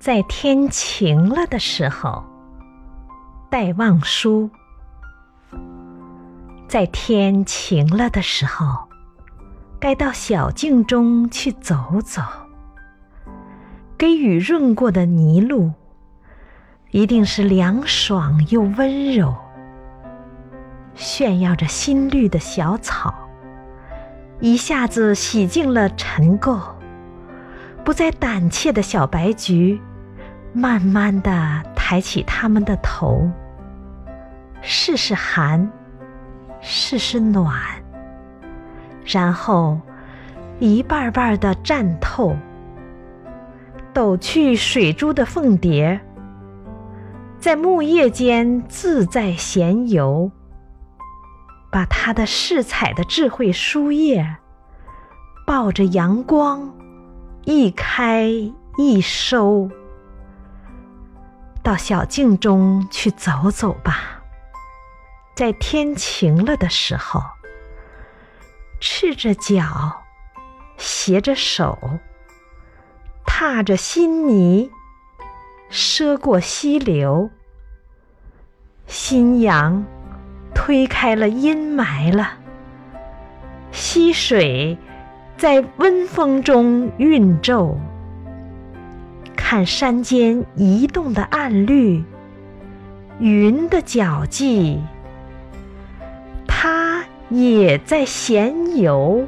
在天晴了的时候，戴望舒。在天晴了的时候，该到小径中去走走。给雨润过的泥路，一定是凉爽又温柔。炫耀着新绿的小草，一下子洗净了尘垢。不再胆怯的小白菊，慢慢的抬起他们的头，试试寒。试试暖，然后一瓣瓣的绽透，抖去水珠的凤蝶，在木叶间自在闲游，把它的饰彩的智慧书页，抱着阳光，一开一收，到小径中去走走吧。在天晴了的时候，赤着脚，携着手，踏着新泥，涉过溪流。新阳推开了阴霾了，溪水在温风中晕皱。看山间移动的暗绿，云的脚迹。它也在闲游。